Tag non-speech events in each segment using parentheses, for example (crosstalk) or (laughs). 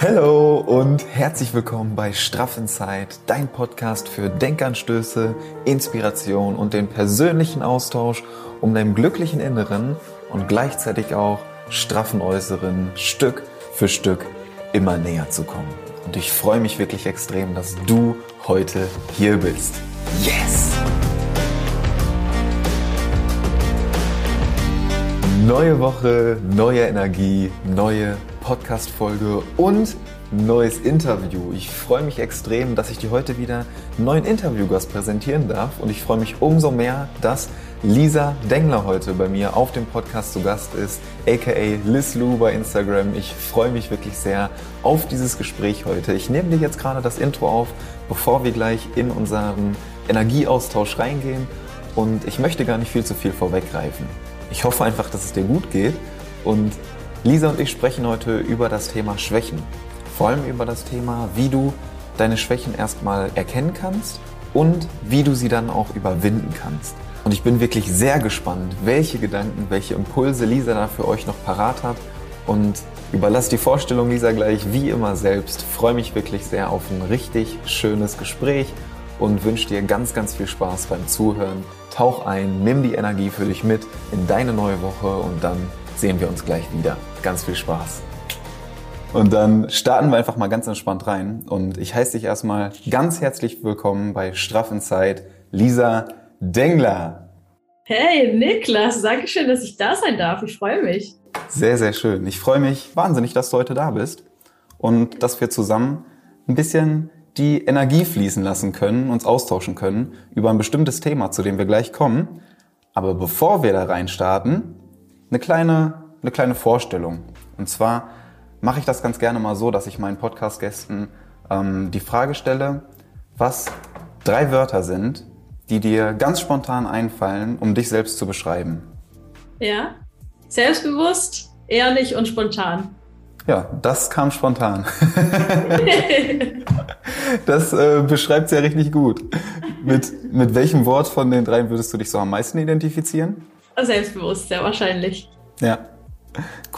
Hallo und herzlich willkommen bei Straff Inside, dein Podcast für Denkanstöße, Inspiration und den persönlichen Austausch, um deinem glücklichen Inneren und gleichzeitig auch straffen Äußeren Stück für Stück immer näher zu kommen. Und ich freue mich wirklich extrem, dass du heute hier bist. Yes! Neue Woche, neue Energie, neue Podcast-Folge und neues Interview. Ich freue mich extrem, dass ich dir heute wieder einen neuen Interviewgast präsentieren darf und ich freue mich umso mehr, dass Lisa Dengler heute bei mir auf dem Podcast zu Gast ist, aka Liz Lou bei Instagram. Ich freue mich wirklich sehr auf dieses Gespräch heute. Ich nehme dir jetzt gerade das Intro auf, bevor wir gleich in unseren Energieaustausch reingehen und ich möchte gar nicht viel zu viel vorweggreifen. Ich hoffe einfach, dass es dir gut geht und Lisa und ich sprechen heute über das Thema Schwächen. Vor allem über das Thema, wie du deine Schwächen erstmal erkennen kannst und wie du sie dann auch überwinden kannst. Und ich bin wirklich sehr gespannt, welche Gedanken, welche Impulse Lisa da für euch noch parat hat. Und überlasse die Vorstellung Lisa gleich wie immer selbst. Freue mich wirklich sehr auf ein richtig schönes Gespräch und wünsche dir ganz, ganz viel Spaß beim Zuhören. Tauch ein, nimm die Energie für dich mit in deine neue Woche und dann sehen wir uns gleich wieder. Ganz viel Spaß. Und dann starten wir einfach mal ganz entspannt rein. Und ich heiße dich erstmal ganz herzlich willkommen bei Straff Inside, Lisa Dengler. Hey Niklas, danke schön, dass ich da sein darf. Ich freue mich. Sehr, sehr schön. Ich freue mich wahnsinnig, dass du heute da bist und dass wir zusammen ein bisschen die Energie fließen lassen können, uns austauschen können über ein bestimmtes Thema, zu dem wir gleich kommen. Aber bevor wir da rein starten, eine kleine, eine kleine Vorstellung. Und zwar mache ich das ganz gerne mal so, dass ich meinen Podcast-Gästen ähm, die Frage stelle, was drei Wörter sind, die dir ganz spontan einfallen, um dich selbst zu beschreiben. Ja, selbstbewusst, ehrlich und spontan. Ja, das kam spontan. (laughs) das äh, beschreibt ja richtig gut. Mit, mit welchem Wort von den dreien würdest du dich so am meisten identifizieren? Selbstbewusst, sehr wahrscheinlich. Ja,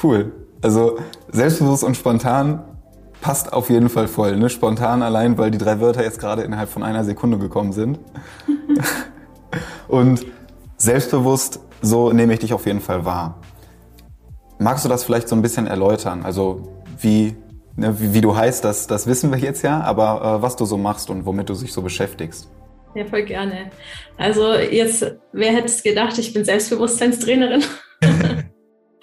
cool. Also selbstbewusst und spontan passt auf jeden Fall voll. Ne? Spontan allein, weil die drei Wörter jetzt gerade innerhalb von einer Sekunde gekommen sind. (laughs) und selbstbewusst, so nehme ich dich auf jeden Fall wahr. Magst du das vielleicht so ein bisschen erläutern? Also wie, ne, wie, wie, du heißt, das, das wissen wir jetzt ja, aber äh, was du so machst und womit du dich so beschäftigst. Ja, voll gerne. Also jetzt, wer hätte es gedacht, ich bin Selbstbewusstseinstrainerin. (laughs)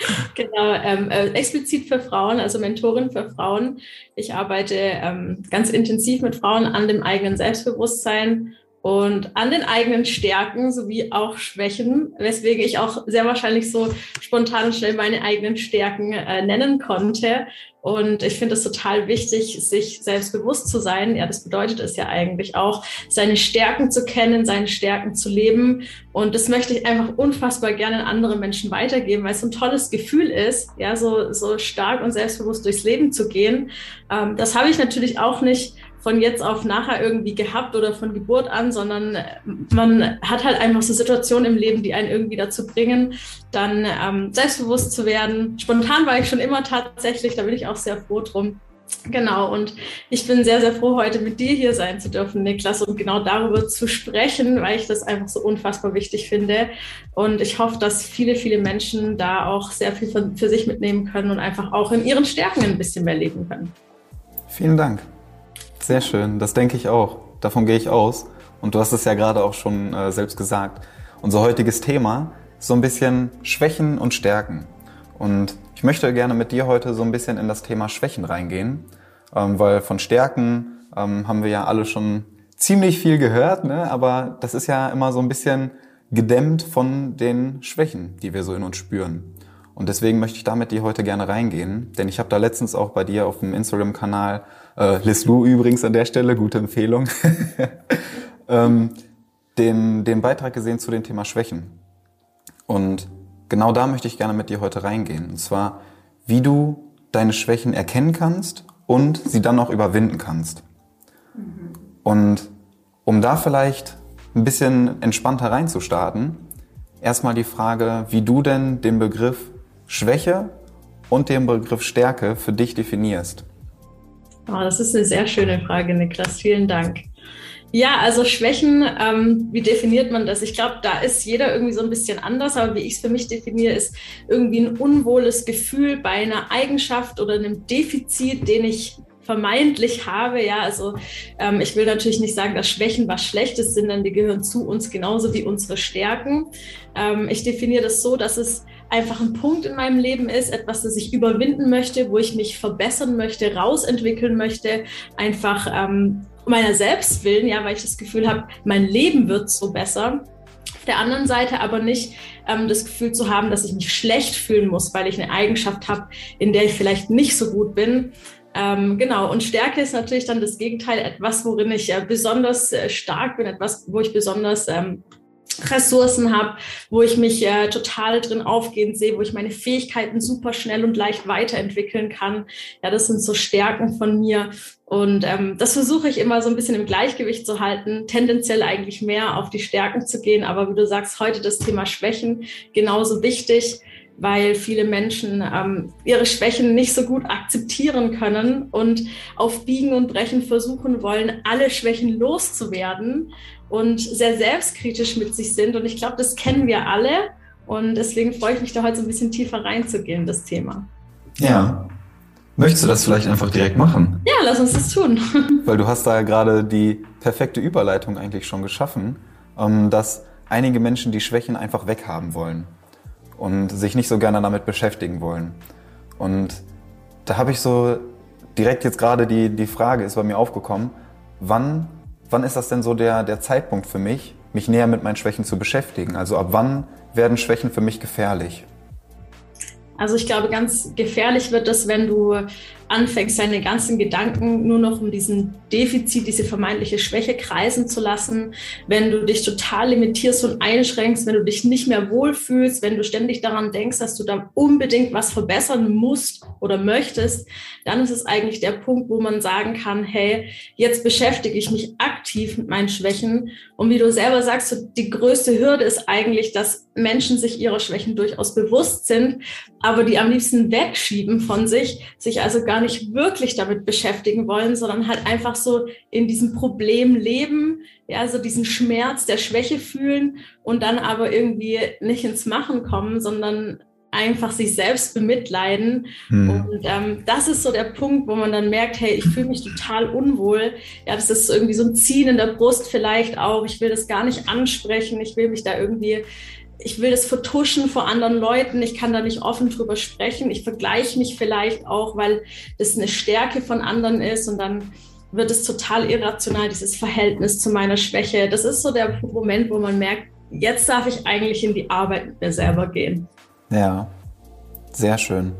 (laughs) genau, ähm, äh, explizit für Frauen, also Mentorin für Frauen. Ich arbeite ähm, ganz intensiv mit Frauen an dem eigenen Selbstbewusstsein und an den eigenen Stärken sowie auch Schwächen, weswegen ich auch sehr wahrscheinlich so spontan schnell meine eigenen Stärken äh, nennen konnte. Und ich finde es total wichtig, sich selbstbewusst zu sein. Ja, das bedeutet es ja eigentlich auch, seine Stärken zu kennen, seine Stärken zu leben. Und das möchte ich einfach unfassbar gerne an andere Menschen weitergeben, weil es ein tolles Gefühl ist, ja, so, so stark und selbstbewusst durchs Leben zu gehen. Ähm, das habe ich natürlich auch nicht von jetzt auf nachher irgendwie gehabt oder von Geburt an, sondern man hat halt einfach so Situationen im Leben, die einen irgendwie dazu bringen, dann ähm, selbstbewusst zu werden. Spontan war ich schon immer tatsächlich, da bin ich auch sehr froh drum. Genau, und ich bin sehr, sehr froh, heute mit dir hier sein zu dürfen, Niklas, und genau darüber zu sprechen, weil ich das einfach so unfassbar wichtig finde. Und ich hoffe, dass viele, viele Menschen da auch sehr viel für sich mitnehmen können und einfach auch in ihren Stärken ein bisschen mehr leben können. Vielen Dank. Sehr schön, das denke ich auch. Davon gehe ich aus. Und du hast es ja gerade auch schon äh, selbst gesagt. Unser heutiges Thema ist so ein bisschen Schwächen und Stärken. Und ich möchte gerne mit dir heute so ein bisschen in das Thema Schwächen reingehen, ähm, weil von Stärken ähm, haben wir ja alle schon ziemlich viel gehört, ne? aber das ist ja immer so ein bisschen gedämmt von den Schwächen, die wir so in uns spüren. Und deswegen möchte ich da mit dir heute gerne reingehen, denn ich habe da letztens auch bei dir auf dem Instagram-Kanal äh, Liz Lu übrigens an der Stelle, gute Empfehlung, (laughs) ähm, den, den Beitrag gesehen zu dem Thema Schwächen. Und genau da möchte ich gerne mit dir heute reingehen. Und zwar, wie du deine Schwächen erkennen kannst und sie dann auch überwinden kannst. Mhm. Und um da vielleicht ein bisschen entspannter reinzustarten, erstmal die Frage, wie du denn den Begriff Schwäche und den Begriff Stärke für dich definierst. Oh, das ist eine sehr schöne Frage, Niklas. Vielen Dank. Ja, also Schwächen, ähm, wie definiert man das? Ich glaube, da ist jeder irgendwie so ein bisschen anders, aber wie ich es für mich definiere, ist irgendwie ein unwohles Gefühl bei einer Eigenschaft oder einem Defizit, den ich vermeintlich habe. Ja, also ähm, ich will natürlich nicht sagen, dass Schwächen was Schlechtes sind, denn die gehören zu uns genauso wie unsere Stärken. Ähm, ich definiere das so, dass es einfach ein Punkt in meinem Leben ist, etwas, das ich überwinden möchte, wo ich mich verbessern möchte, rausentwickeln möchte, einfach ähm, meiner selbst willen, ja, weil ich das Gefühl habe, mein Leben wird so besser. Auf der anderen Seite aber nicht ähm, das Gefühl zu haben, dass ich mich schlecht fühlen muss, weil ich eine Eigenschaft habe, in der ich vielleicht nicht so gut bin. Ähm, genau, und Stärke ist natürlich dann das Gegenteil, etwas, worin ich äh, besonders äh, stark bin, etwas, wo ich besonders ähm, Ressourcen habe, wo ich mich äh, total drin aufgehen sehe, wo ich meine Fähigkeiten super schnell und leicht weiterentwickeln kann. Ja, das sind so Stärken von mir. Und ähm, das versuche ich immer so ein bisschen im Gleichgewicht zu halten, tendenziell eigentlich mehr auf die Stärken zu gehen. Aber wie du sagst, heute das Thema Schwächen genauso wichtig weil viele Menschen ähm, ihre Schwächen nicht so gut akzeptieren können und auf Biegen und Brechen versuchen wollen, alle Schwächen loszuwerden und sehr selbstkritisch mit sich sind. Und ich glaube, das kennen wir alle. Und deswegen freue ich mich da heute so ein bisschen tiefer reinzugehen, das Thema. Ja. Möchtest du das vielleicht einfach direkt machen? Ja, lass uns das tun. (laughs) Weil du hast da gerade die perfekte Überleitung eigentlich schon geschaffen, ähm, dass einige Menschen die Schwächen einfach weghaben wollen und sich nicht so gerne damit beschäftigen wollen. Und da habe ich so direkt jetzt gerade die, die Frage ist bei mir aufgekommen, wann, wann ist das denn so der, der Zeitpunkt für mich, mich näher mit meinen Schwächen zu beschäftigen? Also ab wann werden Schwächen für mich gefährlich? Also ich glaube, ganz gefährlich wird es, wenn du anfängst, deine ganzen Gedanken nur noch um diesen Defizit, diese vermeintliche Schwäche kreisen zu lassen, wenn du dich total limitierst und einschränkst, wenn du dich nicht mehr wohlfühlst, wenn du ständig daran denkst, dass du da unbedingt was verbessern musst oder möchtest, dann ist es eigentlich der Punkt, wo man sagen kann, hey, jetzt beschäftige ich mich aktiv mit meinen Schwächen. Und wie du selber sagst, die größte Hürde ist eigentlich, dass Menschen sich ihrer Schwächen durchaus bewusst sind, aber die am liebsten wegschieben von sich, sich also gar gar nicht wirklich damit beschäftigen wollen, sondern halt einfach so in diesem Problem leben, ja, so diesen Schmerz der Schwäche fühlen und dann aber irgendwie nicht ins Machen kommen, sondern einfach sich selbst bemitleiden. Hm. Und ähm, das ist so der Punkt, wo man dann merkt, hey, ich fühle mich total unwohl. Ja, das ist irgendwie so ein Ziehen in der Brust vielleicht auch. Ich will das gar nicht ansprechen. Ich will mich da irgendwie ich will das vertuschen vor anderen Leuten, ich kann da nicht offen drüber sprechen, ich vergleiche mich vielleicht auch, weil das eine Stärke von anderen ist und dann wird es total irrational, dieses Verhältnis zu meiner Schwäche. Das ist so der Moment, wo man merkt, jetzt darf ich eigentlich in die Arbeit mit mir selber gehen. Ja, sehr schön.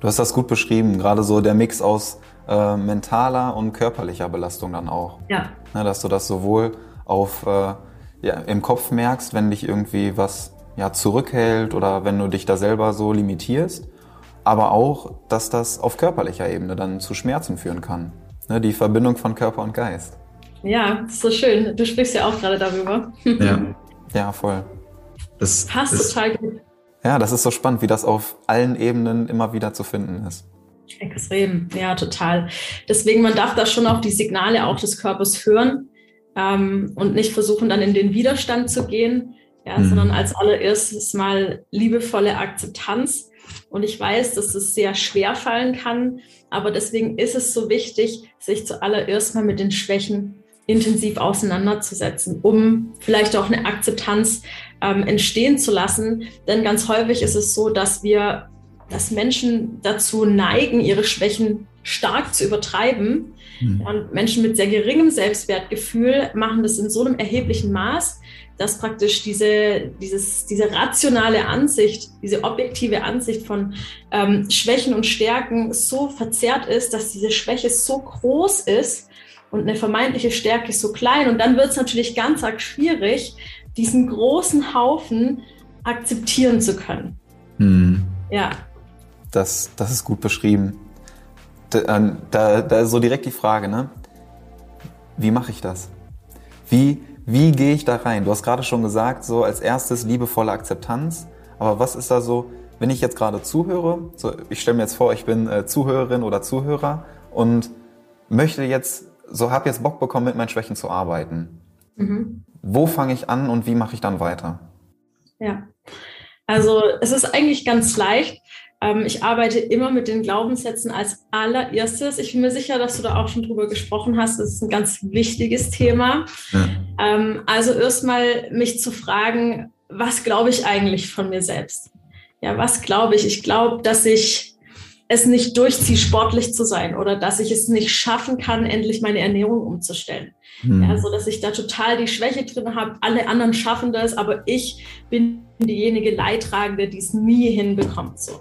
Du hast das gut beschrieben, gerade so der Mix aus äh, mentaler und körperlicher Belastung dann auch. Ja. ja dass du das sowohl auf äh, ja, im Kopf merkst, wenn dich irgendwie was ja, zurückhält oder wenn du dich da selber so limitierst, aber auch, dass das auf körperlicher Ebene dann zu Schmerzen führen kann. Ne, die Verbindung von Körper und Geist. Ja, ist so schön. Du sprichst ja auch gerade darüber. (laughs) Ja, ja voll. Das passt das, total gut. Ja, das ist so spannend, wie das auf allen Ebenen immer wieder zu finden ist. Extrem, ja, total. Deswegen, man darf da schon auch die Signale auch des Körpers hören ähm, und nicht versuchen, dann in den Widerstand zu gehen, ja, mhm. sondern als allererstes mal liebevolle Akzeptanz. Und ich weiß, dass es sehr schwer fallen kann, aber deswegen ist es so wichtig, sich zuallererst mal mit den Schwächen intensiv auseinanderzusetzen, um vielleicht auch eine Akzeptanz ähm, entstehen zu lassen. Denn ganz häufig ist es so, dass wir, dass Menschen dazu neigen, ihre Schwächen stark zu übertreiben Mhm. Und Menschen mit sehr geringem Selbstwertgefühl machen das in so einem erheblichen Maß, dass praktisch diese, dieses, diese rationale Ansicht, diese objektive Ansicht von ähm, Schwächen und Stärken so verzerrt ist, dass diese Schwäche so groß ist und eine vermeintliche Stärke so klein. Und dann wird es natürlich ganz arg schwierig, diesen großen Haufen akzeptieren zu können. Mhm. Ja. Das, das ist gut beschrieben. Da, da, da ist so direkt die Frage, ne? Wie mache ich das? Wie, wie gehe ich da rein? Du hast gerade schon gesagt, so als erstes liebevolle Akzeptanz. Aber was ist da so, wenn ich jetzt gerade zuhöre? So, ich stelle mir jetzt vor, ich bin äh, Zuhörerin oder Zuhörer und möchte jetzt, so habe jetzt Bock bekommen, mit meinen Schwächen zu arbeiten. Mhm. Wo fange ich an und wie mache ich dann weiter? Ja, also es ist eigentlich ganz leicht. Ähm, ich arbeite immer mit den Glaubenssätzen als allererstes. Ich bin mir sicher, dass du da auch schon drüber gesprochen hast. Das ist ein ganz wichtiges Thema. Ja. Ähm, also erstmal mich zu fragen, was glaube ich eigentlich von mir selbst? Ja, was glaube ich? Ich glaube, dass ich es nicht durchziehe, sportlich zu sein oder dass ich es nicht schaffen kann, endlich meine Ernährung umzustellen. Hm. Ja, so dass ich da total die Schwäche drin habe. Alle anderen schaffen das, aber ich bin diejenige Leidtragende, die es nie hinbekommt. So.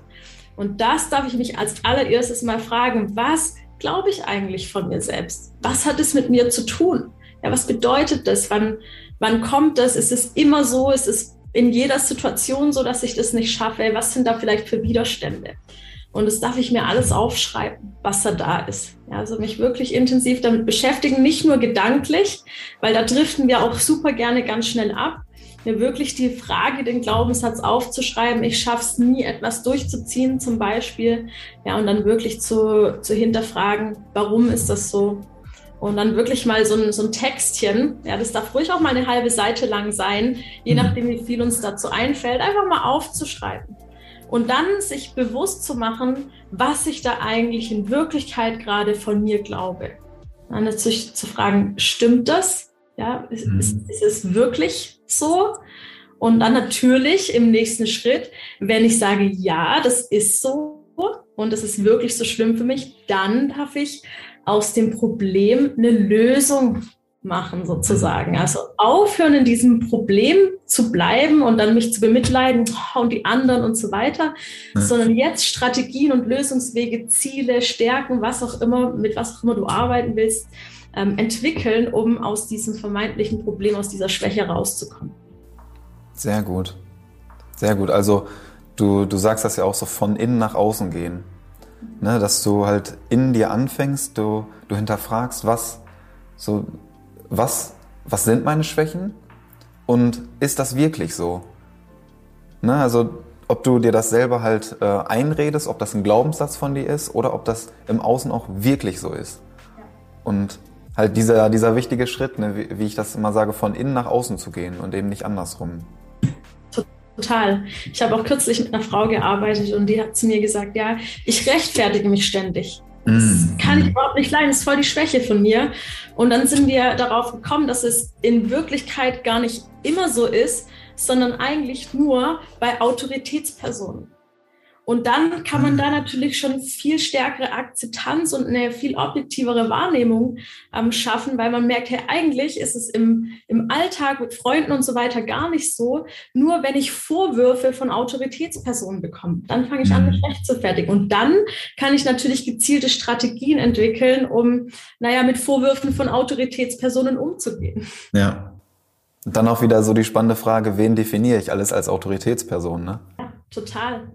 Und das darf ich mich als allererstes mal fragen, was glaube ich eigentlich von mir selbst? Was hat es mit mir zu tun? Ja, was bedeutet das? Wann, wann kommt das? Ist es immer so? Ist es in jeder Situation so, dass ich das nicht schaffe? Was sind da vielleicht für Widerstände? Und das darf ich mir alles aufschreiben, was da da ist. Ja, also mich wirklich intensiv damit beschäftigen, nicht nur gedanklich, weil da driften wir auch super gerne ganz schnell ab. Mir wirklich die Frage, den Glaubenssatz aufzuschreiben, ich schaffe es nie, etwas durchzuziehen zum Beispiel. Ja, und dann wirklich zu, zu hinterfragen, warum ist das so? Und dann wirklich mal so ein, so ein Textchen, ja, das darf ruhig auch mal eine halbe Seite lang sein, je mhm. nachdem, wie viel uns dazu einfällt, einfach mal aufzuschreiben. Und dann sich bewusst zu machen, was ich da eigentlich in Wirklichkeit gerade von mir glaube. Dann natürlich zu fragen, stimmt das? Ja, ist, mhm. ist, ist es wirklich so? Und dann natürlich im nächsten Schritt, wenn ich sage, ja, das ist so und das ist wirklich so schlimm für mich, dann darf ich aus dem Problem eine Lösung machen sozusagen. Also aufhören in diesem Problem zu bleiben und dann mich zu bemitleiden oh, und die anderen und so weiter, ja. sondern jetzt Strategien und Lösungswege, Ziele, Stärken, was auch immer, mit was auch immer du arbeiten willst, ähm, entwickeln, um aus diesem vermeintlichen Problem, aus dieser Schwäche rauszukommen. Sehr gut. Sehr gut. Also du, du sagst das ja auch so von innen nach außen gehen. Ne, dass du halt in dir anfängst, du, du hinterfragst, was so was, was sind meine Schwächen und ist das wirklich so? Ne, also ob du dir das selber halt äh, einredest, ob das ein Glaubenssatz von dir ist oder ob das im Außen auch wirklich so ist. Ja. Und halt dieser, dieser wichtige Schritt, ne, wie, wie ich das immer sage, von innen nach außen zu gehen und eben nicht andersrum. Total. Ich habe auch kürzlich mit einer Frau gearbeitet und die hat zu mir gesagt, ja, ich rechtfertige mich ständig. Das mm. kann ich überhaupt nicht leiden, das ist voll die Schwäche von mir. Und dann sind wir darauf gekommen, dass es in Wirklichkeit gar nicht immer so ist, sondern eigentlich nur bei Autoritätspersonen. Und dann kann man da natürlich schon viel stärkere Akzeptanz und eine viel objektivere Wahrnehmung ähm, schaffen, weil man merkt, hey, eigentlich ist es im, im Alltag mit Freunden und so weiter gar nicht so. Nur wenn ich Vorwürfe von Autoritätspersonen bekomme, dann fange ich an, mich mhm. recht zu fertigen. Und dann kann ich natürlich gezielte Strategien entwickeln, um, naja, mit Vorwürfen von Autoritätspersonen umzugehen. Ja. dann auch wieder so die spannende Frage, wen definiere ich alles als Autoritätsperson, ne? Total.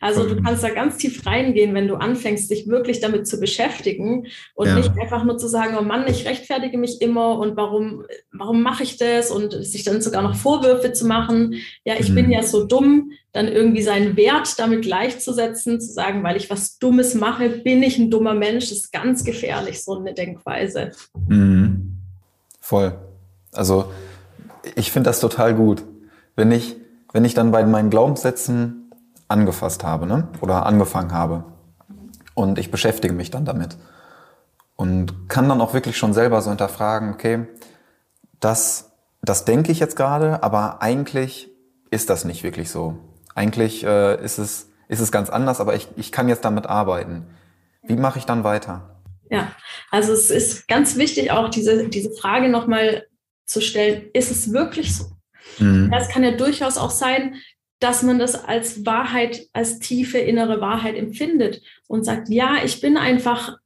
Also du kannst da ganz tief reingehen, wenn du anfängst, dich wirklich damit zu beschäftigen und ja. nicht einfach nur zu sagen, oh Mann, ich rechtfertige mich immer und warum, warum mache ich das und sich dann sogar noch Vorwürfe zu machen. Ja, ich mhm. bin ja so dumm, dann irgendwie seinen Wert damit gleichzusetzen, zu sagen, weil ich was Dummes mache, bin ich ein dummer Mensch, das ist ganz gefährlich, so eine Denkweise. Mhm. Voll. Also ich finde das total gut. Wenn ich wenn ich dann bei meinen Glaubenssätzen angefasst habe ne? oder angefangen habe und ich beschäftige mich dann damit und kann dann auch wirklich schon selber so hinterfragen, okay, das, das denke ich jetzt gerade, aber eigentlich ist das nicht wirklich so. Eigentlich äh, ist, es, ist es ganz anders, aber ich, ich kann jetzt damit arbeiten. Wie mache ich dann weiter? Ja, also es ist ganz wichtig, auch diese, diese Frage nochmal zu stellen, ist es wirklich so? Mhm. Kann ja durchaus auch sein, dass man das als Wahrheit, als tiefe innere Wahrheit empfindet und sagt, ja, ich bin einfach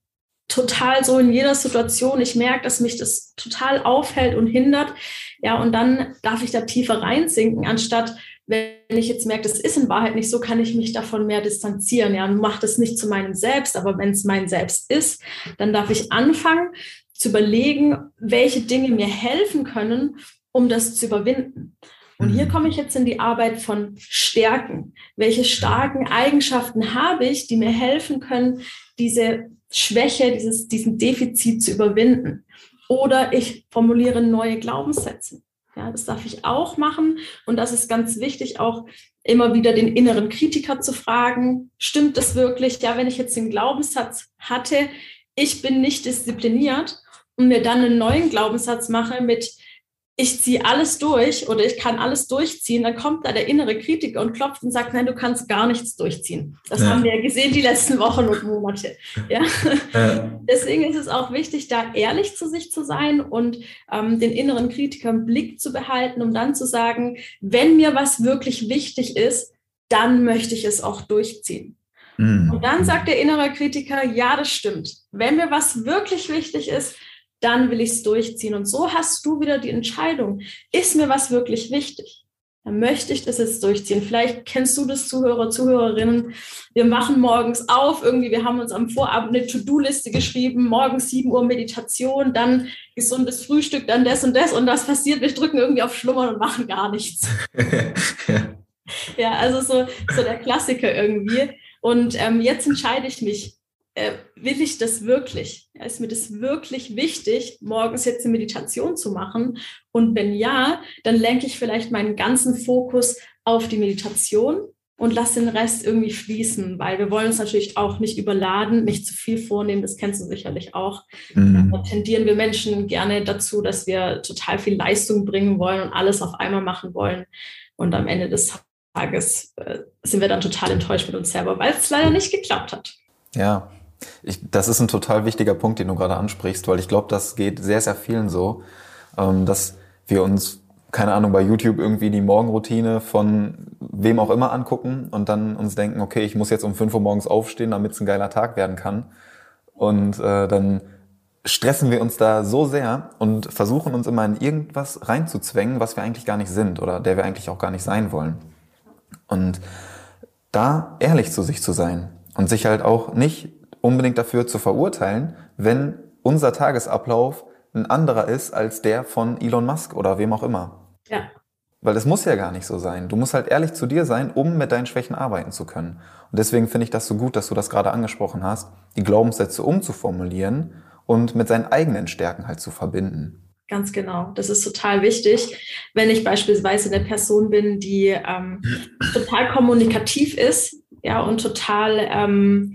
total so in jeder Situation. Ich merke, dass mich das total aufhält und hindert. Ja, und dann darf ich da tiefer reinsinken, anstatt wenn ich jetzt merke, das ist in Wahrheit nicht so, kann ich mich davon mehr distanzieren. Ja, und mache das nicht zu meinem Selbst, aber wenn es mein Selbst ist, dann darf ich anfangen zu überlegen, welche Dinge mir helfen können, um das zu überwinden. Und hier mhm. komme ich jetzt in die Arbeit von Stärken. Welche starken Eigenschaften habe ich, die mir helfen können, diese Schwäche, dieses, diesen Defizit zu überwinden. Oder ich formuliere neue Glaubenssätze. Ja, das darf ich auch machen. Und das ist ganz wichtig, auch immer wieder den inneren Kritiker zu fragen, stimmt das wirklich? Ja, wenn ich jetzt den Glaubenssatz hatte, ich bin nicht diszipliniert und mir dann einen neuen Glaubenssatz mache mit, ich ziehe alles durch oder ich kann alles durchziehen, dann kommt da der innere Kritiker und klopft und sagt, nein, du kannst gar nichts durchziehen. Das ja. haben wir ja gesehen die letzten Wochen und Monate. Ja? ja. (laughs) Deswegen ist es auch wichtig, da ehrlich zu sich zu sein und ähm, den inneren Kritiker im Blick zu behalten, um dann zu sagen, wenn mir was wirklich wichtig ist, dann möchte ich es auch durchziehen. Mhm. Und dann sagt der innere Kritiker, ja, das stimmt. Wenn mir was wirklich wichtig ist, dann will ich es durchziehen. Und so hast du wieder die Entscheidung, ist mir was wirklich wichtig? Dann möchte ich das jetzt durchziehen. Vielleicht kennst du das, Zuhörer, Zuhörerinnen. Wir machen morgens auf, irgendwie, wir haben uns am Vorabend eine To-Do-Liste geschrieben, morgens 7 Uhr Meditation, dann gesundes Frühstück, dann das und das und das passiert. Wir drücken irgendwie auf Schlummern und machen gar nichts. ja. (laughs) ja, also so, so der Klassiker irgendwie. Und ähm, jetzt entscheide ich mich, äh, will ich das wirklich? Ist mir das wirklich wichtig, morgens jetzt eine Meditation zu machen? Und wenn ja, dann lenke ich vielleicht meinen ganzen Fokus auf die Meditation und lasse den Rest irgendwie fließen, weil wir wollen uns natürlich auch nicht überladen, nicht zu viel vornehmen, das kennst du sicherlich auch. Mhm. Da tendieren wir Menschen gerne dazu, dass wir total viel Leistung bringen wollen und alles auf einmal machen wollen. Und am Ende des Tages äh, sind wir dann total enttäuscht mit uns selber, weil es leider nicht geklappt hat. Ja, ich, das ist ein total wichtiger Punkt, den du gerade ansprichst, weil ich glaube, das geht sehr, sehr vielen so, ähm, dass wir uns, keine Ahnung, bei YouTube irgendwie die Morgenroutine von wem auch immer angucken und dann uns denken, okay, ich muss jetzt um 5 Uhr morgens aufstehen, damit es ein geiler Tag werden kann. Und äh, dann stressen wir uns da so sehr und versuchen uns immer in irgendwas reinzuzwängen, was wir eigentlich gar nicht sind oder der wir eigentlich auch gar nicht sein wollen. Und da ehrlich zu sich zu sein und sich halt auch nicht unbedingt dafür zu verurteilen, wenn unser Tagesablauf ein anderer ist als der von Elon Musk oder wem auch immer. Ja. Weil es muss ja gar nicht so sein. Du musst halt ehrlich zu dir sein, um mit deinen Schwächen arbeiten zu können. Und deswegen finde ich das so gut, dass du das gerade angesprochen hast, die Glaubenssätze umzuformulieren und mit seinen eigenen Stärken halt zu verbinden. Ganz genau. Das ist total wichtig. Wenn ich beispielsweise eine Person bin, die ähm, total kommunikativ ist, ja, und total ähm,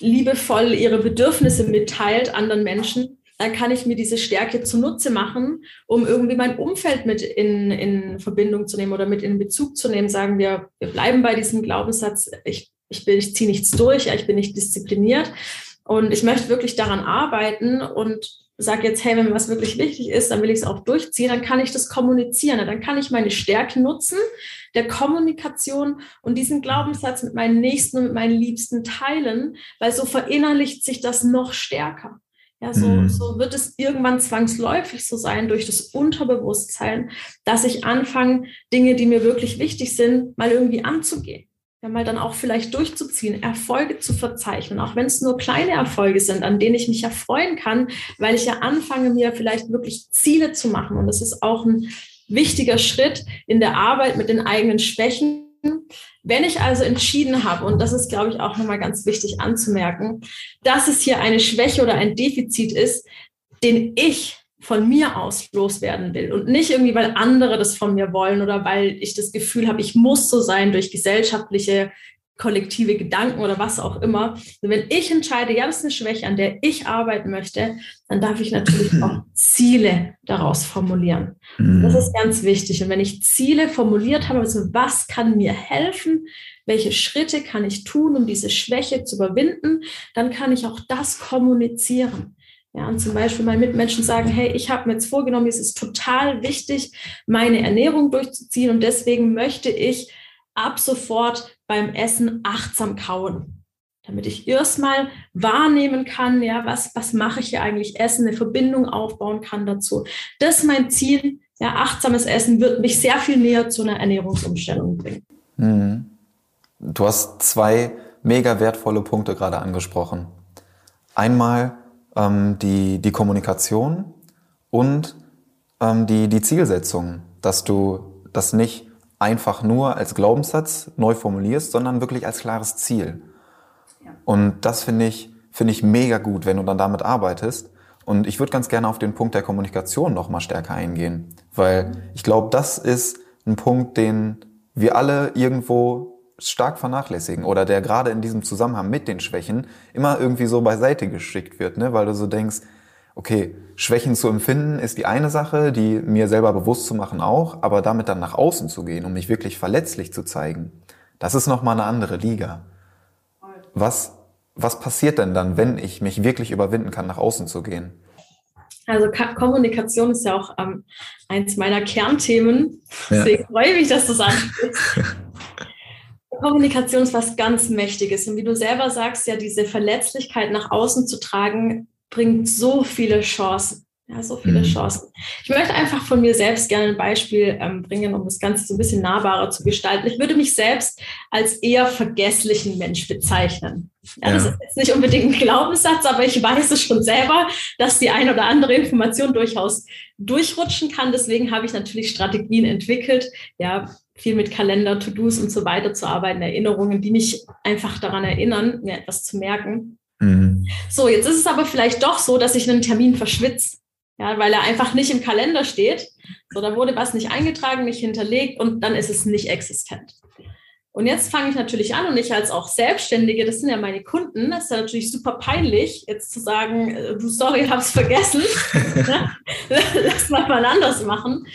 liebevoll ihre Bedürfnisse mitteilt anderen Menschen, dann kann ich mir diese Stärke zunutze machen, um irgendwie mein Umfeld mit in, in Verbindung zu nehmen oder mit in Bezug zu nehmen. Sagen wir, wir bleiben bei diesem Glaubenssatz, ich, ich, bin, ich ziehe nichts durch, ich bin nicht diszipliniert. Und ich möchte wirklich daran arbeiten und sage jetzt, hey, wenn mir was wirklich wichtig ist, dann will ich es auch durchziehen, dann kann ich das kommunizieren. Dann kann ich meine Stärke nutzen der Kommunikation und diesen Glaubenssatz mit meinen Nächsten und mit meinen Liebsten teilen, weil so verinnerlicht sich das noch stärker. Ja, so, mhm. so wird es irgendwann zwangsläufig so sein durch das Unterbewusstsein, dass ich anfange, Dinge, die mir wirklich wichtig sind, mal irgendwie anzugehen ja, mal dann auch vielleicht durchzuziehen, Erfolge zu verzeichnen, auch wenn es nur kleine Erfolge sind, an denen ich mich erfreuen kann, weil ich ja anfange, mir vielleicht wirklich Ziele zu machen. Und das ist auch ein wichtiger Schritt in der Arbeit mit den eigenen Schwächen. Wenn ich also entschieden habe, und das ist, glaube ich, auch nochmal ganz wichtig anzumerken, dass es hier eine Schwäche oder ein Defizit ist, den ich von mir aus loswerden will und nicht irgendwie, weil andere das von mir wollen oder weil ich das Gefühl habe, ich muss so sein durch gesellschaftliche, kollektive Gedanken oder was auch immer. Und wenn ich entscheide, ja, das ist eine Schwäche, an der ich arbeiten möchte, dann darf ich natürlich auch (clears throat) Ziele daraus formulieren. Mhm. Das ist ganz wichtig. Und wenn ich Ziele formuliert habe, also was kann mir helfen, welche Schritte kann ich tun, um diese Schwäche zu überwinden, dann kann ich auch das kommunizieren. Ja, und zum Beispiel mal Mitmenschen sagen, hey, ich habe mir jetzt vorgenommen, es ist total wichtig, meine Ernährung durchzuziehen und deswegen möchte ich ab sofort beim Essen achtsam kauen. Damit ich erstmal wahrnehmen kann, ja, was, was mache ich hier eigentlich essen, eine Verbindung aufbauen kann dazu. Das ist mein Ziel. Ja, achtsames Essen wird mich sehr viel näher zu einer Ernährungsumstellung bringen. Mhm. Du hast zwei mega wertvolle Punkte gerade angesprochen. Einmal ähm, die, die Kommunikation und ähm, die, die Zielsetzung, dass du das nicht einfach nur als Glaubenssatz neu formulierst, sondern wirklich als klares Ziel. Ja. Und das finde ich finde ich mega gut, wenn du dann damit arbeitest. Und ich würde ganz gerne auf den Punkt der Kommunikation noch mal stärker eingehen, weil ich glaube, das ist ein Punkt, den wir alle irgendwo stark vernachlässigen oder der gerade in diesem Zusammenhang mit den Schwächen immer irgendwie so beiseite geschickt wird, ne? weil du so denkst, okay, Schwächen zu empfinden ist die eine Sache, die mir selber bewusst zu machen auch, aber damit dann nach außen zu gehen, um mich wirklich verletzlich zu zeigen, das ist nochmal eine andere Liga. Was, was passiert denn dann, wenn ich mich wirklich überwinden kann, nach außen zu gehen? Also Kommunikation ist ja auch ähm, eins meiner Kernthemen. Deswegen ja. freue ich mich, dass du es ansprichst. (laughs) Kommunikation ist was ganz Mächtiges. Und wie du selber sagst, ja, diese Verletzlichkeit nach außen zu tragen, bringt so viele Chancen. Ja, so viele mhm. Chancen. Ich möchte einfach von mir selbst gerne ein Beispiel ähm, bringen, um das Ganze so ein bisschen nahbarer zu gestalten. Ich würde mich selbst als eher vergesslichen Mensch bezeichnen. Ja, ja. Das ist jetzt nicht unbedingt ein Glaubenssatz, aber ich weiß es schon selber, dass die eine oder andere Information durchaus durchrutschen kann. Deswegen habe ich natürlich Strategien entwickelt, ja, viel mit Kalender, To-Dos und so weiter zu arbeiten, Erinnerungen, die mich einfach daran erinnern, mir etwas zu merken. Mhm. So, jetzt ist es aber vielleicht doch so, dass ich einen Termin verschwitze ja, weil er einfach nicht im Kalender steht. So, da wurde was nicht eingetragen, nicht hinterlegt und dann ist es nicht existent. Und jetzt fange ich natürlich an und ich als auch Selbstständige, das sind ja meine Kunden, das ist ja natürlich super peinlich, jetzt zu sagen, äh, du sorry, hab's vergessen, (laughs) (laughs) lass mal mal anders machen.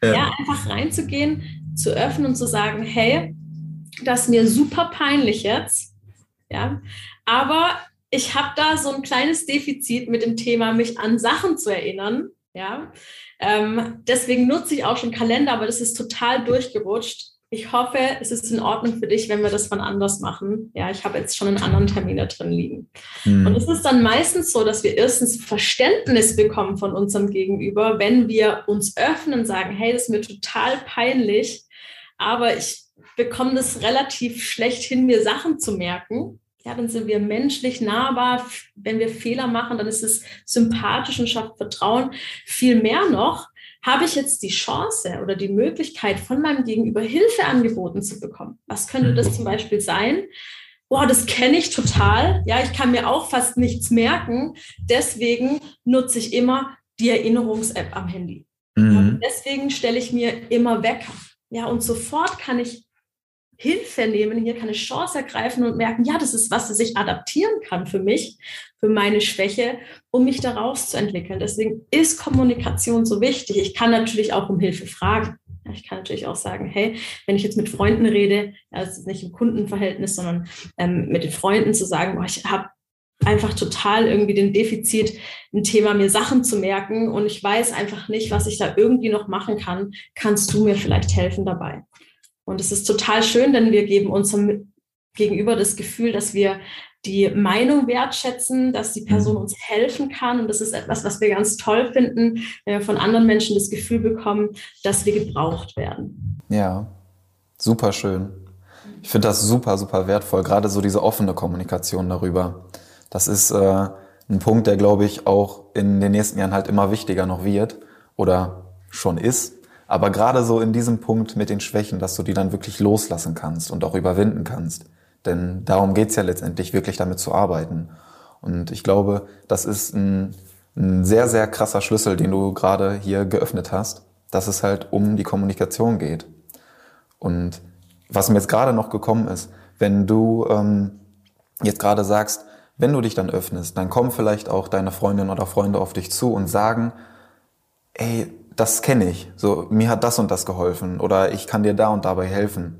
Ja. ja, einfach reinzugehen, zu öffnen und zu sagen, hey, das ist mir super peinlich jetzt, ja, aber ich habe da so ein kleines Defizit mit dem Thema, mich an Sachen zu erinnern. Ja, ähm, deswegen nutze ich auch schon Kalender, aber das ist total durchgerutscht. Ich hoffe, es ist in Ordnung für dich, wenn wir das von anders machen. Ja, ich habe jetzt schon einen anderen Termin da drin liegen. Mhm. Und es ist dann meistens so, dass wir erstens Verständnis bekommen von unserem Gegenüber, wenn wir uns öffnen, sagen, hey, das ist mir total peinlich, aber ich bekomme das relativ schlecht hin, mir Sachen zu merken ja, dann sind wir menschlich nahbar. Wenn wir Fehler machen, dann ist es sympathisch und schafft Vertrauen. Viel mehr noch, habe ich jetzt die Chance oder die Möglichkeit, von meinem Gegenüber Hilfe angeboten zu bekommen. Was könnte das zum Beispiel sein? Boah, das kenne ich total. Ja, ich kann mir auch fast nichts merken. Deswegen nutze ich immer die Erinnerungs-App am Handy. Mhm. deswegen stelle ich mir immer Wecker. Ja, und sofort kann ich Hilfe nehmen, hier keine Chance ergreifen und merken, ja, das ist was, das ich adaptieren kann für mich, für meine Schwäche, um mich daraus zu entwickeln. Deswegen ist Kommunikation so wichtig. Ich kann natürlich auch um Hilfe fragen. Ich kann natürlich auch sagen, hey, wenn ich jetzt mit Freunden rede, also nicht im Kundenverhältnis, sondern ähm, mit den Freunden zu sagen, boah, ich habe einfach total irgendwie den Defizit, ein Thema mir Sachen zu merken und ich weiß einfach nicht, was ich da irgendwie noch machen kann. Kannst du mir vielleicht helfen dabei? Und es ist total schön, denn wir geben unserem Gegenüber das Gefühl, dass wir die Meinung wertschätzen, dass die Person mhm. uns helfen kann. Und das ist etwas, was wir ganz toll finden, wenn wir von anderen Menschen das Gefühl bekommen, dass wir gebraucht werden. Ja, super schön. Ich finde das super, super wertvoll, gerade so diese offene Kommunikation darüber. Das ist äh, ein Punkt, der, glaube ich, auch in den nächsten Jahren halt immer wichtiger noch wird oder schon ist. Aber gerade so in diesem Punkt mit den Schwächen, dass du die dann wirklich loslassen kannst und auch überwinden kannst. Denn darum geht's ja letztendlich, wirklich damit zu arbeiten. Und ich glaube, das ist ein, ein sehr, sehr krasser Schlüssel, den du gerade hier geöffnet hast, dass es halt um die Kommunikation geht. Und was mir jetzt gerade noch gekommen ist, wenn du ähm, jetzt gerade sagst, wenn du dich dann öffnest, dann kommen vielleicht auch deine Freundinnen oder Freunde auf dich zu und sagen, ey, das kenne ich. So, mir hat das und das geholfen oder ich kann dir da und dabei helfen.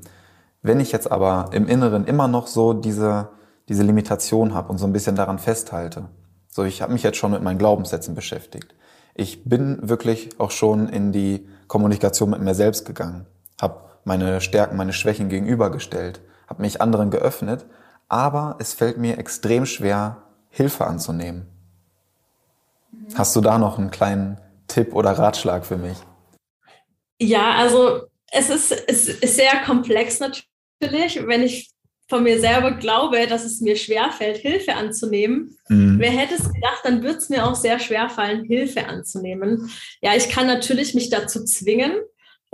Wenn ich jetzt aber im Inneren immer noch so diese, diese Limitation habe und so ein bisschen daran festhalte, so ich habe mich jetzt schon mit meinen Glaubenssätzen beschäftigt. Ich bin wirklich auch schon in die Kommunikation mit mir selbst gegangen, habe meine Stärken, meine Schwächen gegenübergestellt, habe mich anderen geöffnet, aber es fällt mir extrem schwer, Hilfe anzunehmen. Mhm. Hast du da noch einen kleinen Tipp oder Ratschlag für mich? Ja, also es ist, es ist sehr komplex natürlich. Wenn ich von mir selber glaube, dass es mir schwerfällt, Hilfe anzunehmen. Mhm. Wer hätte es gedacht, dann wird es mir auch sehr schwer fallen, Hilfe anzunehmen. Ja, ich kann natürlich mich dazu zwingen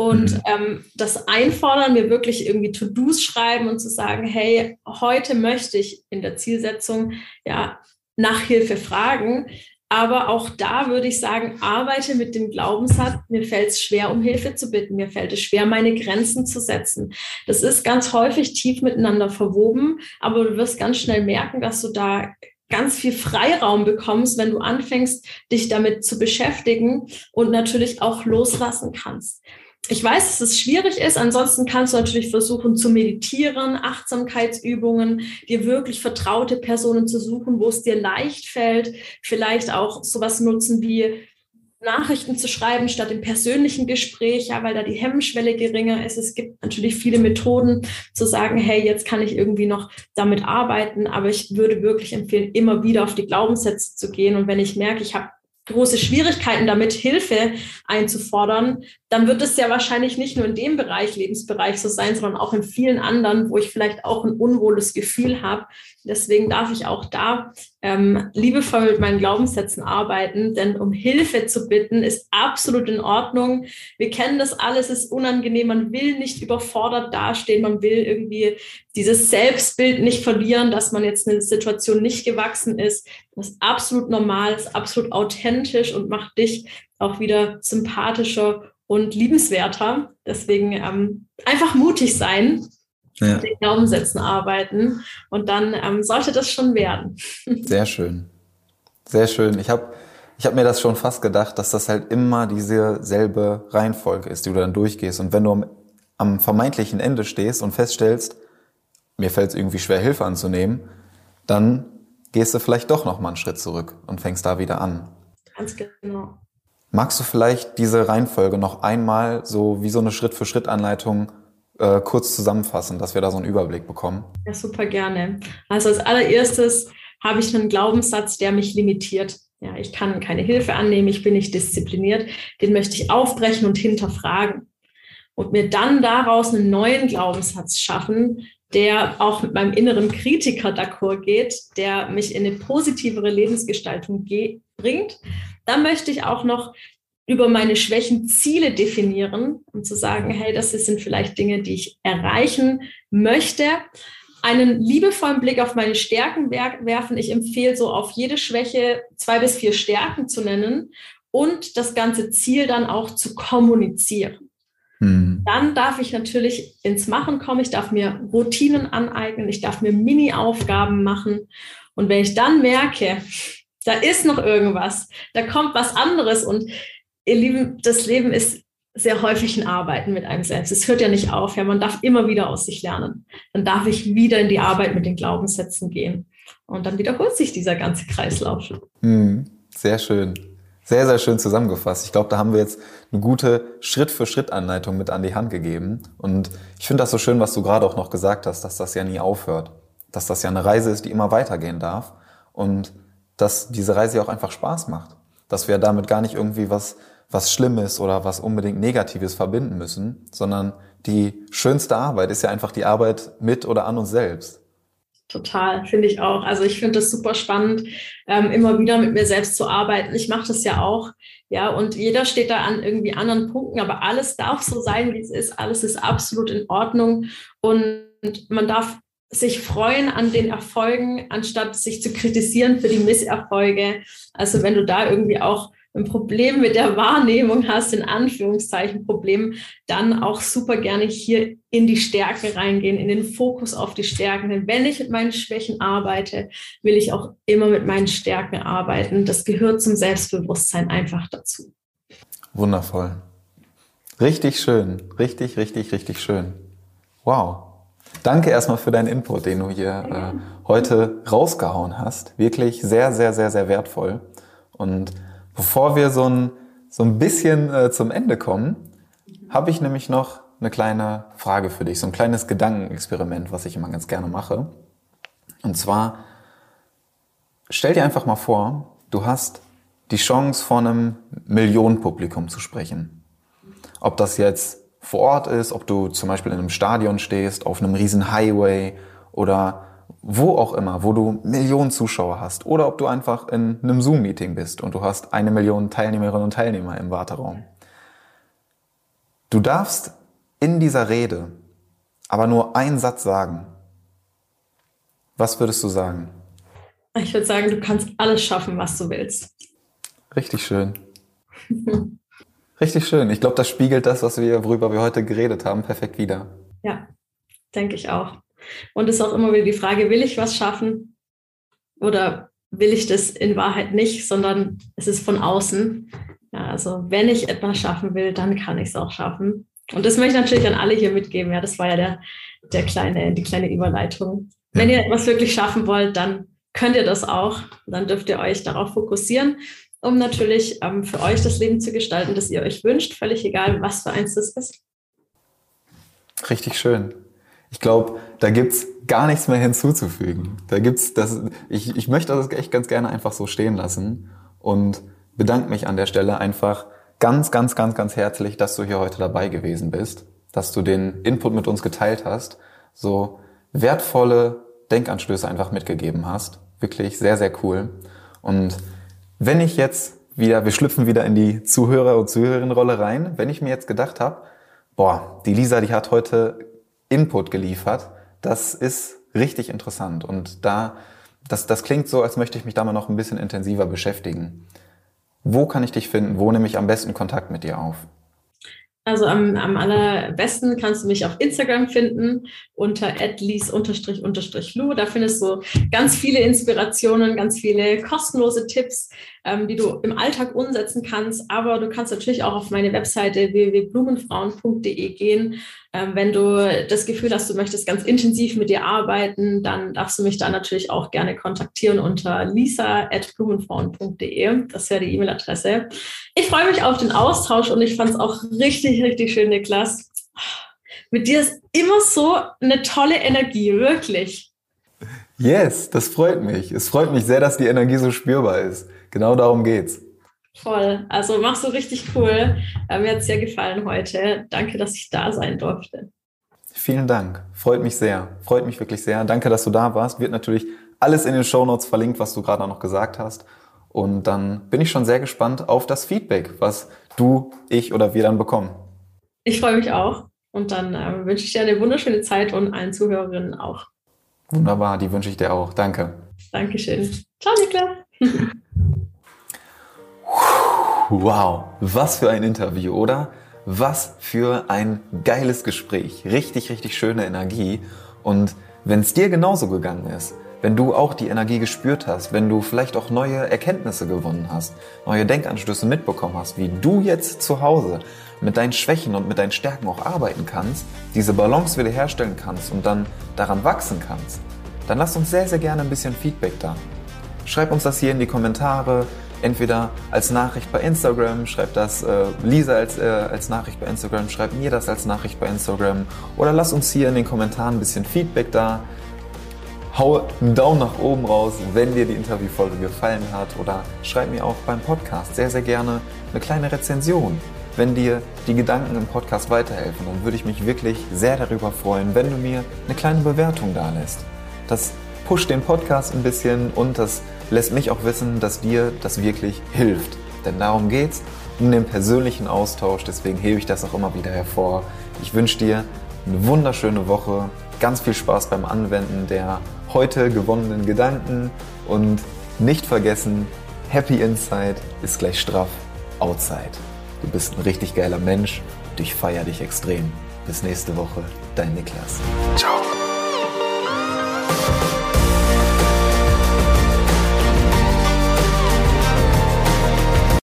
und mhm. ähm, das einfordern, mir wirklich irgendwie To-Dos schreiben und zu sagen, hey, heute möchte ich in der Zielsetzung ja nach Hilfe fragen. Aber auch da würde ich sagen, arbeite mit dem Glaubenssatz, mir fällt es schwer, um Hilfe zu bitten, mir fällt es schwer, meine Grenzen zu setzen. Das ist ganz häufig tief miteinander verwoben, aber du wirst ganz schnell merken, dass du da ganz viel Freiraum bekommst, wenn du anfängst, dich damit zu beschäftigen und natürlich auch loslassen kannst. Ich weiß, dass es schwierig ist. Ansonsten kannst du natürlich versuchen zu meditieren, Achtsamkeitsübungen, dir wirklich vertraute Personen zu suchen, wo es dir leicht fällt. Vielleicht auch sowas nutzen wie Nachrichten zu schreiben statt im persönlichen Gespräch, ja, weil da die Hemmschwelle geringer ist. Es gibt natürlich viele Methoden zu sagen, hey, jetzt kann ich irgendwie noch damit arbeiten, aber ich würde wirklich empfehlen, immer wieder auf die Glaubenssätze zu gehen. Und wenn ich merke, ich habe große Schwierigkeiten damit, Hilfe einzufordern, dann wird es ja wahrscheinlich nicht nur in dem Bereich, Lebensbereich so sein, sondern auch in vielen anderen, wo ich vielleicht auch ein unwohles Gefühl habe. Deswegen darf ich auch da ähm, liebevoll mit meinen Glaubenssätzen arbeiten, denn um Hilfe zu bitten ist absolut in Ordnung. Wir kennen das alles, ist unangenehm, man will nicht überfordert dastehen, man will irgendwie dieses Selbstbild nicht verlieren, dass man jetzt eine Situation nicht gewachsen ist. Das ist absolut normal, ist absolut authentisch und macht dich auch wieder sympathischer und liebenswerter. Deswegen ähm, einfach mutig sein, ja. mit den Glaubenssätzen arbeiten und dann ähm, sollte das schon werden. (laughs) Sehr schön. Sehr schön. Ich habe ich hab mir das schon fast gedacht, dass das halt immer diese selbe Reihenfolge ist, die du dann durchgehst. Und wenn du am, am vermeintlichen Ende stehst und feststellst, mir fällt es irgendwie schwer, Hilfe anzunehmen, dann gehst du vielleicht doch noch mal einen Schritt zurück und fängst da wieder an. Ganz genau. Magst du vielleicht diese Reihenfolge noch einmal so wie so eine Schritt-für-Schritt-Anleitung äh, kurz zusammenfassen, dass wir da so einen Überblick bekommen? Ja, super gerne. Also als allererstes habe ich einen Glaubenssatz, der mich limitiert. Ja, ich kann keine Hilfe annehmen, ich bin nicht diszipliniert. Den möchte ich aufbrechen und hinterfragen. Und mir dann daraus einen neuen Glaubenssatz schaffen, der auch mit meinem inneren Kritiker d'accord geht, der mich in eine positivere Lebensgestaltung bringt dann möchte ich auch noch über meine Schwächen Ziele definieren, um zu sagen, hey, das sind vielleicht Dinge, die ich erreichen möchte. Einen liebevollen Blick auf meine Stärken werfen. Ich empfehle so auf jede Schwäche zwei bis vier Stärken zu nennen und das ganze Ziel dann auch zu kommunizieren. Hm. Dann darf ich natürlich ins Machen kommen. Ich darf mir Routinen aneignen. Ich darf mir Mini-Aufgaben machen. Und wenn ich dann merke, da ist noch irgendwas, da kommt was anderes und ihr Lieben, das Leben ist sehr häufig ein Arbeiten mit einem selbst. Es hört ja nicht auf. Ja, man darf immer wieder aus sich lernen. Dann darf ich wieder in die Arbeit mit den Glaubenssätzen gehen. Und dann wiederholt sich dieser ganze Kreislauf. Hm, sehr schön. Sehr, sehr schön zusammengefasst. Ich glaube, da haben wir jetzt eine gute Schritt-für-Schritt-Anleitung mit an die Hand gegeben. Und ich finde das so schön, was du gerade auch noch gesagt hast, dass das ja nie aufhört. Dass das ja eine Reise ist, die immer weitergehen darf. Und dass diese Reise auch einfach Spaß macht. Dass wir damit gar nicht irgendwie was, was Schlimmes oder was unbedingt Negatives verbinden müssen, sondern die schönste Arbeit ist ja einfach die Arbeit mit oder an uns selbst. Total, finde ich auch. Also ich finde das super spannend, ähm, immer wieder mit mir selbst zu arbeiten. Ich mache das ja auch, ja, und jeder steht da an irgendwie anderen Punkten, aber alles darf so sein, wie es ist. Alles ist absolut in Ordnung und man darf sich freuen an den Erfolgen, anstatt sich zu kritisieren für die Misserfolge. Also wenn du da irgendwie auch ein Problem mit der Wahrnehmung hast, in Anführungszeichen Problem, dann auch super gerne hier in die Stärke reingehen, in den Fokus auf die Stärken. Denn wenn ich mit meinen Schwächen arbeite, will ich auch immer mit meinen Stärken arbeiten. Das gehört zum Selbstbewusstsein einfach dazu. Wundervoll. Richtig schön. Richtig, richtig, richtig schön. Wow. Danke erstmal für deinen Input, den du hier äh, heute rausgehauen hast. Wirklich sehr, sehr, sehr, sehr wertvoll. Und bevor wir so ein, so ein bisschen äh, zum Ende kommen, habe ich nämlich noch eine kleine Frage für dich, so ein kleines Gedankenexperiment, was ich immer ganz gerne mache. Und zwar, stell dir einfach mal vor, du hast die Chance, vor einem Millionenpublikum zu sprechen. Ob das jetzt vor Ort ist, ob du zum Beispiel in einem Stadion stehst, auf einem riesen Highway oder wo auch immer, wo du Millionen Zuschauer hast oder ob du einfach in einem Zoom-Meeting bist und du hast eine Million Teilnehmerinnen und Teilnehmer im Warteraum. Du darfst in dieser Rede aber nur einen Satz sagen. Was würdest du sagen? Ich würde sagen, du kannst alles schaffen, was du willst. Richtig schön. (laughs) Richtig schön. Ich glaube, das spiegelt das, was wir, worüber wir heute geredet haben, perfekt wieder. Ja, denke ich auch. Und es ist auch immer wieder die Frage, will ich was schaffen oder will ich das in Wahrheit nicht, sondern es ist von außen. Ja, also wenn ich etwas schaffen will, dann kann ich es auch schaffen. Und das möchte ich natürlich an alle hier mitgeben. Ja, das war ja der, der kleine, die kleine Überleitung. Wenn ihr etwas wirklich schaffen wollt, dann könnt ihr das auch. Dann dürft ihr euch darauf fokussieren, um natürlich ähm, für euch das Leben zu gestalten, das ihr euch wünscht, völlig egal, was für eins das ist. Richtig schön. Ich glaube, da gibt es gar nichts mehr hinzuzufügen. Da gibt's das, ich, ich möchte das echt ganz gerne einfach so stehen lassen und bedanke mich an der Stelle einfach ganz, ganz, ganz, ganz herzlich, dass du hier heute dabei gewesen bist, dass du den Input mit uns geteilt hast, so wertvolle Denkanstöße einfach mitgegeben hast. Wirklich sehr, sehr cool. Und wenn ich jetzt wieder, wir schlüpfen wieder in die Zuhörer- und Zuhörerinnenrolle rein, wenn ich mir jetzt gedacht habe, boah, die Lisa, die hat heute Input geliefert, das ist richtig interessant. Und da, das, das klingt so, als möchte ich mich da mal noch ein bisschen intensiver beschäftigen. Wo kann ich dich finden? Wo nehme ich am besten Kontakt mit dir auf? Also am, am allerbesten kannst du mich auf Instagram finden unter adlies-lu. Da findest du ganz viele Inspirationen, ganz viele kostenlose Tipps, ähm, die du im Alltag umsetzen kannst. Aber du kannst natürlich auch auf meine Webseite www.blumenfrauen.de gehen. Ähm, wenn du das Gefühl hast, du möchtest ganz intensiv mit dir arbeiten, dann darfst du mich da natürlich auch gerne kontaktieren unter lisa.blumenfrauen.de. Das wäre die E-Mail-Adresse. Ich freue mich auf den Austausch und ich fand es auch richtig, richtig schön, Niklas. Mit dir ist immer so eine tolle Energie, wirklich. Yes, das freut mich. Es freut mich sehr, dass die Energie so spürbar ist. Genau darum geht's. Voll. Also machst du richtig cool. Äh, mir hat es sehr gefallen heute. Danke, dass ich da sein durfte. Vielen Dank. Freut mich sehr. Freut mich wirklich sehr. Danke, dass du da warst. Wird natürlich alles in den Show Notes verlinkt, was du gerade noch gesagt hast. Und dann bin ich schon sehr gespannt auf das Feedback, was du, ich oder wir dann bekommen. Ich freue mich auch. Und dann äh, wünsche ich dir eine wunderschöne Zeit und allen Zuhörerinnen auch. Wunderbar, die wünsche ich dir auch. Danke. Dankeschön. Ciao, Niklas. wow, was für ein Interview, oder? Was für ein geiles Gespräch. Richtig, richtig schöne Energie. Und wenn es dir genauso gegangen ist, wenn du auch die Energie gespürt hast, wenn du vielleicht auch neue Erkenntnisse gewonnen hast, neue Denkanstöße mitbekommen hast, wie du jetzt zu Hause mit deinen Schwächen und mit deinen Stärken auch arbeiten kannst, diese Balance wieder herstellen kannst und dann daran wachsen kannst, dann lass uns sehr, sehr gerne ein bisschen Feedback da. Schreib uns das hier in die Kommentare, entweder als Nachricht bei Instagram, schreib das äh, Lisa als, äh, als Nachricht bei Instagram, schreib mir das als Nachricht bei Instagram oder lass uns hier in den Kommentaren ein bisschen Feedback da. Hau einen Daumen nach oben raus, wenn dir die Interviewfolge gefallen hat oder schreib mir auch beim Podcast sehr, sehr gerne eine kleine Rezension. Wenn dir die Gedanken im Podcast weiterhelfen, dann würde ich mich wirklich sehr darüber freuen, wenn du mir eine kleine Bewertung da lässt. Das pusht den Podcast ein bisschen und das lässt mich auch wissen, dass dir das wirklich hilft. Denn darum geht's, um den persönlichen Austausch. Deswegen hebe ich das auch immer wieder hervor. Ich wünsche dir eine wunderschöne Woche, ganz viel Spaß beim Anwenden der heute gewonnenen Gedanken und nicht vergessen, Happy Inside ist gleich straff Outside. Du bist ein richtig geiler Mensch ich feiere dich extrem. Bis nächste Woche, dein Niklas. Ciao.